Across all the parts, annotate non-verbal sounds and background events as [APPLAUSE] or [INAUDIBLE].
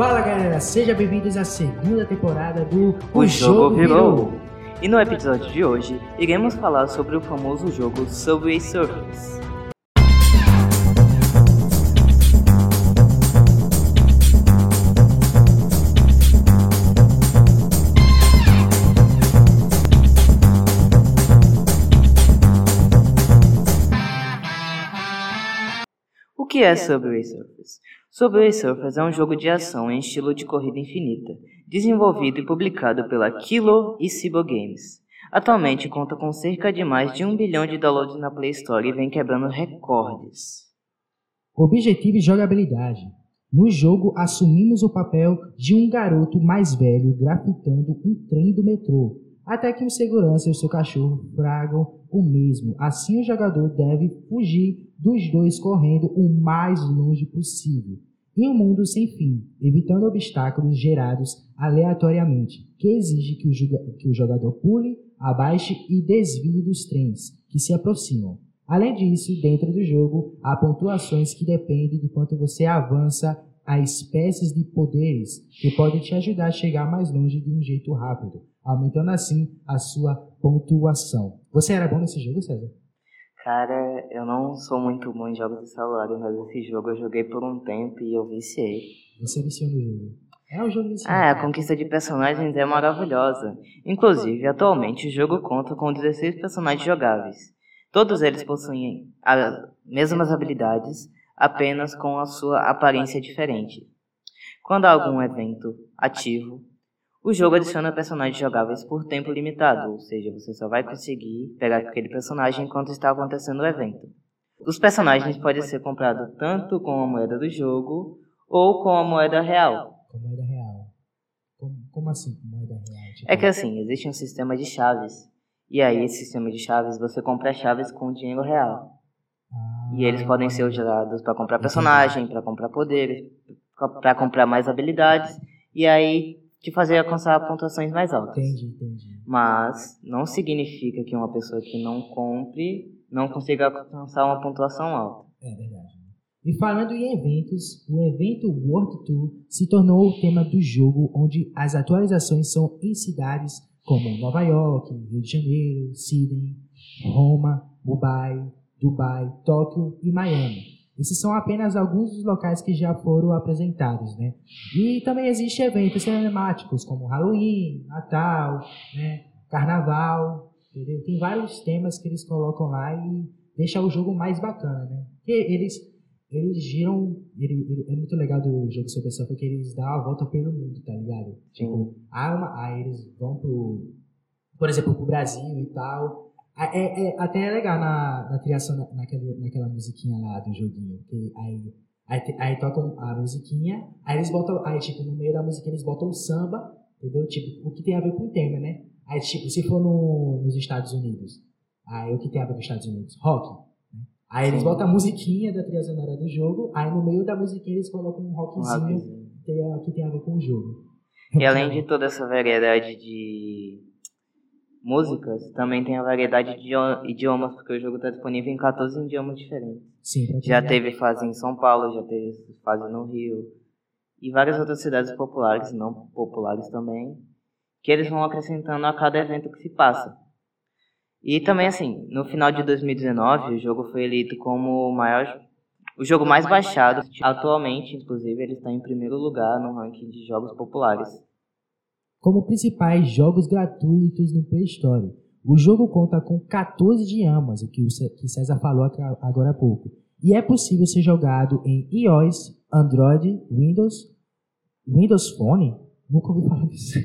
Fala galera, sejam bem-vindos à segunda temporada do O, jogo, virou. E no episódio de hoje, iremos falar sobre o famoso jogo Subway Surfers. Que é Subway Surfers? Subway Surfers é um jogo de ação em estilo de corrida infinita, desenvolvido e publicado pela Kilo e Cibo Games. Atualmente conta com cerca de mais de um bilhão de downloads na Play Store e vem quebrando recordes. Objetivo e jogabilidade. No jogo, assumimos o papel de um garoto mais velho grafitando um trem do metrô, até que o segurança e o seu cachorro fragam o mesmo. Assim, o jogador deve fugir dos dois correndo o mais longe possível, em um mundo sem fim, evitando obstáculos gerados aleatoriamente, que exige que o, que o jogador pule, abaixe e desvie dos trens que se aproximam. Além disso, dentro do jogo, há pontuações que dependem do quanto você avança a espécies de poderes que podem te ajudar a chegar mais longe de um jeito rápido, aumentando assim a sua pontuação. Você era bom nesse jogo, César? Cara, eu não sou muito bom em jogos de celular, mas esse jogo eu joguei por um tempo e eu viciei. Você viciou no jogo. É um jogo viciante. Ah, a conquista de personagens é maravilhosa. Inclusive, atualmente o jogo conta com 16 personagens jogáveis. Todos eles possuem as mesmas habilidades, apenas com a sua aparência diferente. Quando há algum evento ativo, o jogo adiciona personagens jogáveis por tempo limitado, ou seja, você só vai conseguir pegar aquele personagem enquanto está acontecendo o evento. Os personagens podem ser comprados tanto com a moeda do jogo ou com a moeda real. Com moeda real. Como, como assim com moeda real? Tipo, É que assim, existe um sistema de chaves. E aí, esse sistema de chaves, você compra chaves com dinheiro real. E eles podem ser usados para comprar personagem, para comprar poderes, para comprar mais habilidades. E aí, te fazer alcançar pontuações mais altas. Entendi, entendi. Mas não significa que uma pessoa que não compre não consiga alcançar uma pontuação alta. É verdade. E falando em eventos, o evento World Tour se tornou o tema do jogo, onde as atualizações são em cidades como Nova York, Rio de Janeiro, Sydney, Roma, Mumbai, Dubai, Tóquio e Miami. Esses são apenas alguns dos locais que já foram apresentados, né? E também existem eventos cinemáticos como Halloween, Natal, né? Carnaval, entendeu? Tem vários temas que eles colocam lá e deixa o jogo mais bacana, né? Porque eles eles giram, ele, ele- é muito legal do jogo Super Surfer que eles dão a volta pelo mundo, tá ligado? Tipo, há uma, aí eles vão pro, por exemplo, pro Brasil e tal. Ah, É, é- até é legal na, na criação, na, naquele, naquela musiquinha lá do joguinho. Que aí, aí, aí tocam a musiquinha, aí eles botam, aí tipo, no meio da musiquinha eles botam o samba, entendeu? Tipo, o que tem a ver com o tema, né? Aí tipo, se for no, nos Estados Unidos, aí o que tem a ver com os Estados Unidos? Rock. né? Aí eles Sim. botam a musiquinha da trilha sonora do jogo, aí no meio da musiquinha eles colocam um Um rockzinho a- que tem a ver com o jogo. E além de toda essa variedade de músicas, também tem a variedade de idio- idiomas, porque o jogo está disponível em 14 idiomas diferentes. Sim, Já teve fase em São Paulo, já teve fase no Rio e várias outras cidades populares, não populares também, que eles vão acrescentando a cada evento que se passa. E também assim, no final de 2019, o jogo foi eleito como o maior o jogo mais baixado. Atualmente, inclusive, ele está em primeiro lugar no ranking de jogos populares. Como principais jogos gratuitos no Play Store. O jogo conta com 14 idiomas, o que o César falou agora há pouco, e é possível ser jogado em iOS, Android, Windows, Windows Phone. Nunca ouvi falar disso.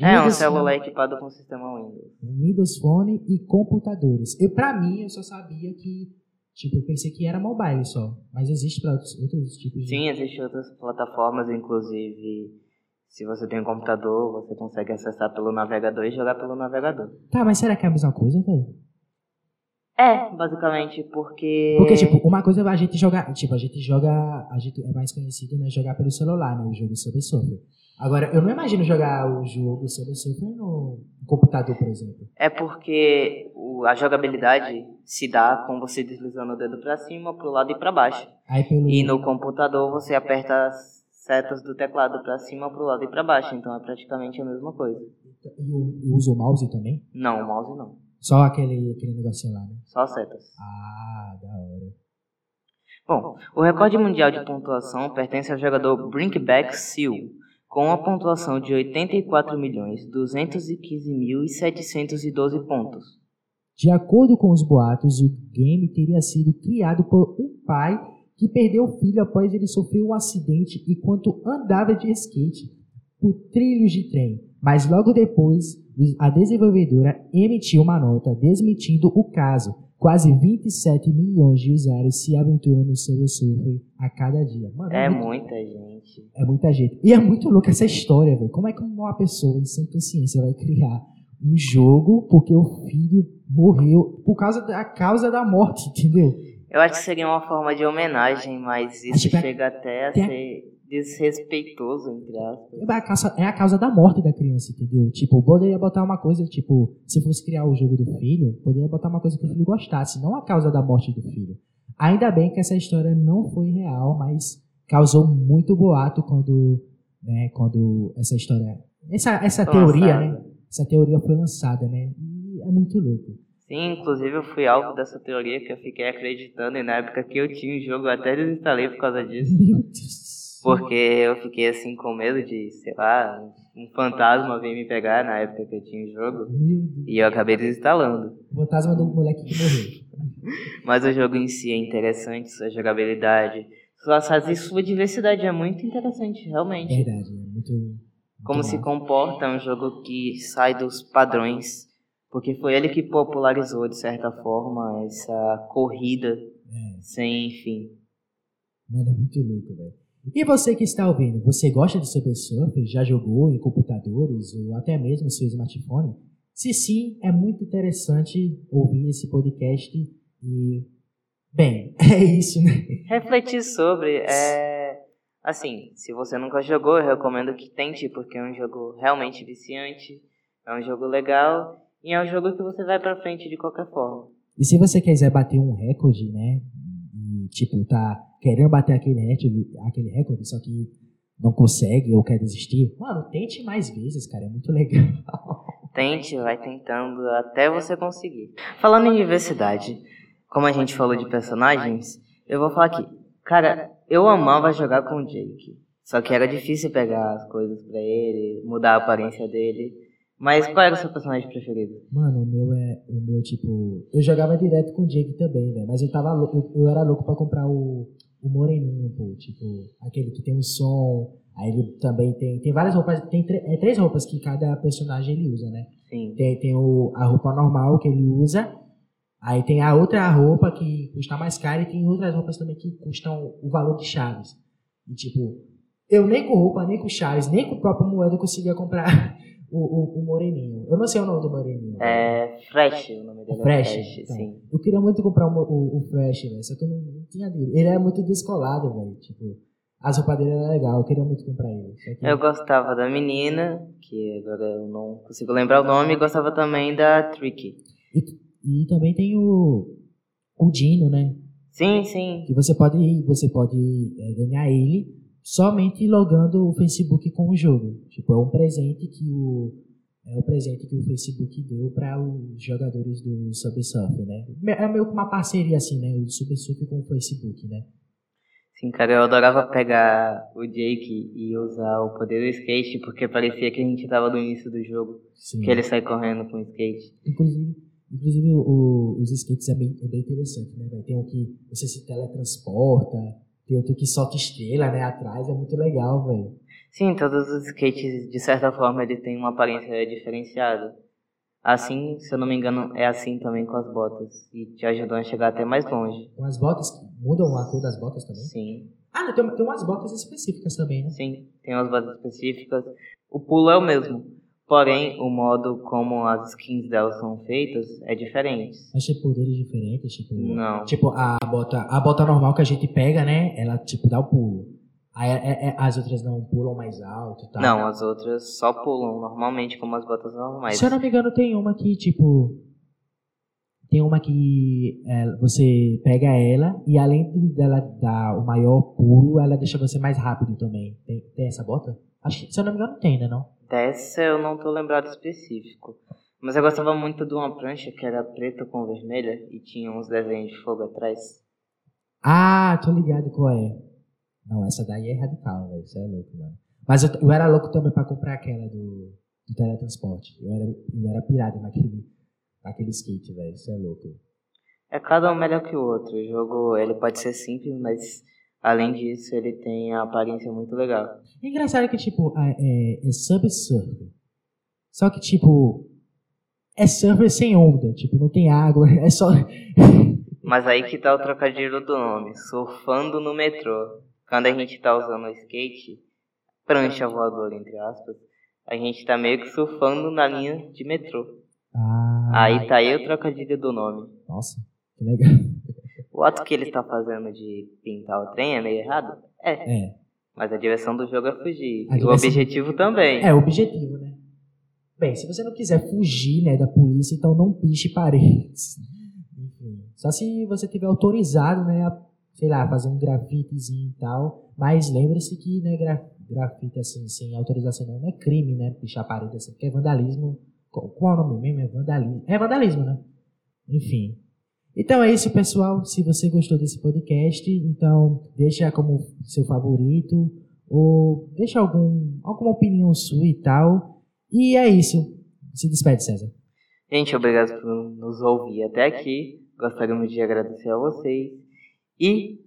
É, um Windows celular Phone, equipado com sistema Windows. Windows Phone e computadores. Eu, pra mim, eu só sabia que, tipo, eu pensei que era mobile só, mas existe para outros, outros tipos de. Sim, existem outras plataformas, inclusive, se você tem um computador, você consegue acessar pelo navegador e jogar pelo navegador. Tá, mas será que é a mesma coisa, velho? É, basicamente, porque. Porque, tipo, uma coisa é a gente jogar. Tipo, a gente joga. A gente é mais conhecido, né? Jogar pelo celular, né? O jogo Subway Surfer. Agora, eu não imagino jogar o jogo Subway Surfer no computador, por exemplo. É porque a jogabilidade se dá com você deslizando o dedo pra cima, pro lado e pra baixo. Pelo. E no computador você aperta setas do teclado para cima, para o lado e para baixo, então é praticamente a mesma coisa. E o- e usa o mouse também? Não, o mouse não. Só aquele, aquele negocinho lá, né? Só setas. Ah, da hora. Bom, o recorde mundial de pontuação pertence ao jogador Brinkback Seal, com uma pontuação de 84.215.712 pontos. De acordo com os boatos, o game teria sido criado por um pai que perdeu o filho após ele sofrer um acidente enquanto andava de skate por trilhos de trem. Mas logo depois, a desenvolvedora emitiu uma nota desmentindo o caso. Quase 27 milhões de usuários se aventuram no Subway Surfer a cada dia. Mano, É muito- muita gente. É muita gente. E é muito louca essa história, velho. Como é que uma pessoa em sã consciência vai criar um jogo porque o filho morreu por causa da causa da morte, [LAUGHS] entendeu? Eu acho que seria uma forma de homenagem, mas isso é- chega até a ser desrespeitoso, entre aspas. É a, causa, é a causa da morte da criança, entendeu? Tipo, poderia botar uma coisa, tipo, se fosse criar o jogo do filho, poderia botar uma coisa que o filho gostasse, não a causa da morte do filho. Ainda bem que essa história não foi real, mas causou muito boato quando, né, quando essa história, essa, essa Foi teoria, lançada. né? Essa teoria foi lançada, né? E é muito louco. Sim, inclusive eu fui alvo dessa teoria que eu fiquei acreditando e na época que eu tinha o jogo eu até desinstalei por causa disso. Porque eu fiquei assim com medo de, sei lá, um fantasma vir me pegar na época que eu tinha o jogo. E eu acabei desinstalando. O fantasma do moleque que morreu. [LAUGHS] Mas o jogo em si é interessante, sua jogabilidade, sua, sua, sua diversidade é muito interessante, realmente. Verdade, é muito. Como se comporta é um jogo que sai dos padrões, porque foi ele que popularizou, de certa forma, essa corrida É. sem fim. Mano, é muito louco, velho. E você que está ouvindo, você gosta de Super Surfer? Já jogou em computadores ou até mesmo seu smartphone? Se sim, é muito interessante ouvir esse podcast e. Bem, [LAUGHS] é isso, né? Refletir sobre é. [LAUGHS] Assim, se você nunca jogou, eu recomendo que tente, porque é um jogo realmente viciante, é um jogo legal e é um jogo que você vai pra frente de qualquer forma. E se você quiser bater um recorde, né? E, tipo, tá querendo bater aquele recorde, aquele recorde, só que não consegue ou quer desistir, mano, tente mais vezes, cara. É muito legal. [LAUGHS] Tente, vai tentando até você conseguir. Falando em diversidade, como a gente falou de personagens, eu vou falar aqui. Cara, eu amava jogar com o Jake. Só que era difícil pegar as coisas pra ele, mudar a aparência dele. Mas qual era o seu personagem preferido? Mano, o meu é. O meu, tipo. Eu jogava direto com o Jake também, velho. Mas eu tava louco. Eu, eu era louco pra comprar o, o Moreninho, pô. Tipo, aquele que tem um som. Aí ele também tem. Tem várias roupas. Tem tre- é, três roupas que cada personagem ele usa, né? Sim. Tem, tem o, a roupa normal que ele usa. Aí tem a outra roupa que custa mais cara e tem outras roupas também que custam o valor de chaves. E tipo, eu nem com roupa, nem com chaves, nem com o próprio moeda conseguia comprar [LAUGHS] o, o, o moreninho. Eu não sei o nome do moreninho. É Fresh, o nome dele O Fresh, é Fresh, então. sim. Eu queria muito comprar o, o, o Fresh, velho, só que eu não, não tinha dele. Ele é muito descolado, velho. Tipo, as roupas dele eram legal, eu queria muito comprar ele. Que... Eu gostava da menina, que agora eu não consigo lembrar o nome, e gostava também da Tricky. E, e também tem o, o Dino, né? Sim, sim. que você pode você pode é, ganhar ele somente logando o Facebook com o jogo. Tipo, é um presente que o é o presente que o Facebook deu para os jogadores do Subsurf, né? É meio que uma parceria assim, né? O Subsurf com o Facebook, né? Sim, cara, eu adorava pegar o Jake e usar o poder do skate, porque parecia que a gente tava no início do jogo, Sim. que ele sai correndo com o skate. Inclusive, inclusive o- os skates é bem, é bem interessante, né? Tem um que você se teletransporta, tem outro que solta estrela, né? Atrás é muito legal, velho. Sim, todos os skates, de certa forma, ele tem uma aparência diferenciada. Assim, se eu não me engano, é assim também com as botas, e te ajudam a chegar até mais longe. Com as botas, mudam a cor das botas também? Sim, Ah, não, tem, tem umas botas específicas também, né? sim, tem umas botas específicas. O pulo é o mesmo, porém, o modo como as skins delas são feitas é diferente. Mas tem poderes diferentes, tipo. Não. Tipo, a bota, a bota normal que a gente pega, né? Ela, tipo, dá o pulo. Aí é- é- as outras não pulam mais alto e tal. Não, as outras só pulam normalmente como as botas normais. Se eu não me engano, tem uma que, tipo. Tem uma que é, você pega ela e além de dela dar o maior pulo, ela deixa você mais rápido também. Tem, tem essa bota? Acho que, se eu não me engano, tem, né? Não? Dessa eu não tô lembrado específico. Mas eu gostava muito de uma prancha que era preta com vermelha e tinha uns desenhos de fogo atrás. Ah, tô ligado qual é. Não, essa daí é radical, velho. Isso é louco, mano. Mas eu, eu era louco também pra comprar aquela do, do teletransporte. Eu era, eu era pirado naquele, naquele skate, velho. Isso é louco. É cada um melhor que o outro. O jogo ele pode ser simples, mas além disso ele tem a aparência muito legal. É engraçado que, tipo, é, é, é surf. Só que, tipo, é surfer sem onda. Tipo, não tem água, [LAUGHS] é só... Mas aí que tá o trocadilho do nome, surfando no metrô. Quando a gente tá usando o skate, prancha voadora, entre aspas, a gente tá meio que surfando na linha de metrô. Ah, Aí tá aí o trocadilho do nome. Nossa, que legal. O ato que ele está fazendo de pintar o trem é meio errado? É. É, Mas a direção do jogo é fugir. A E o objetivo também. é o objetivo, né? Bem, se você não quiser fugir, né, da polícia, então não piche paredes. Enfim, só se você tiver autorizado, né, a, sei lá, fazer um grafitezinho e tal. Mas lembre-se que, né, gra, grafite assim, sem autorização não é crime, né, pichar parede assim, porque é vandalismo. Qual, qual é o nome mesmo? É vandalismo. É vandalismo, né? Enfim. Então é isso, pessoal. Se você gostou desse podcast, então deixa como seu favorito ou deixa algum, alguma opinião sua e tal. E é isso. Se despede, César. Gente, obrigado por nos ouvir até aqui. Gostaríamos de agradecer a vocês. E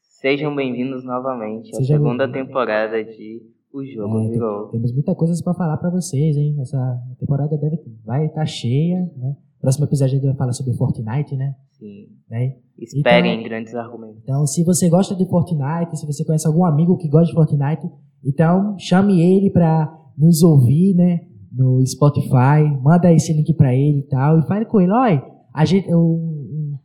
sejam bem-vindos novamente à Seja segunda bem-vindo. temporada de O Jogo É, Virou. Temos muita coisa para falar para vocês, hein? Essa temporada deve vai estar cheia, né? Próximo episódio a gente vai falar sobre Fortnite, né? Sim. né? Esperem Então- grandes argumentos. Então, se você gosta de Fortnite, se você conhece algum amigo que gosta de Fortnite, então chame ele para nos ouvir, né? No Spotify, manda esse link para ele e tal, e fale com ele, olha, a gente, um, um,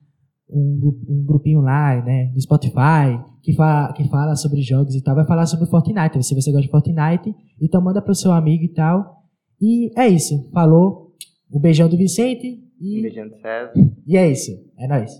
um, gru- grupinho lá, né, no Spotify, que fala, que fala sobre jogos e tal, vai falar sobre Fortnite. Se você gosta de Fortnite, então manda pro seu amigo e tal. E é isso, falou. Um beijão do Vicente Um e, beijão do César. e é isso. É nóis.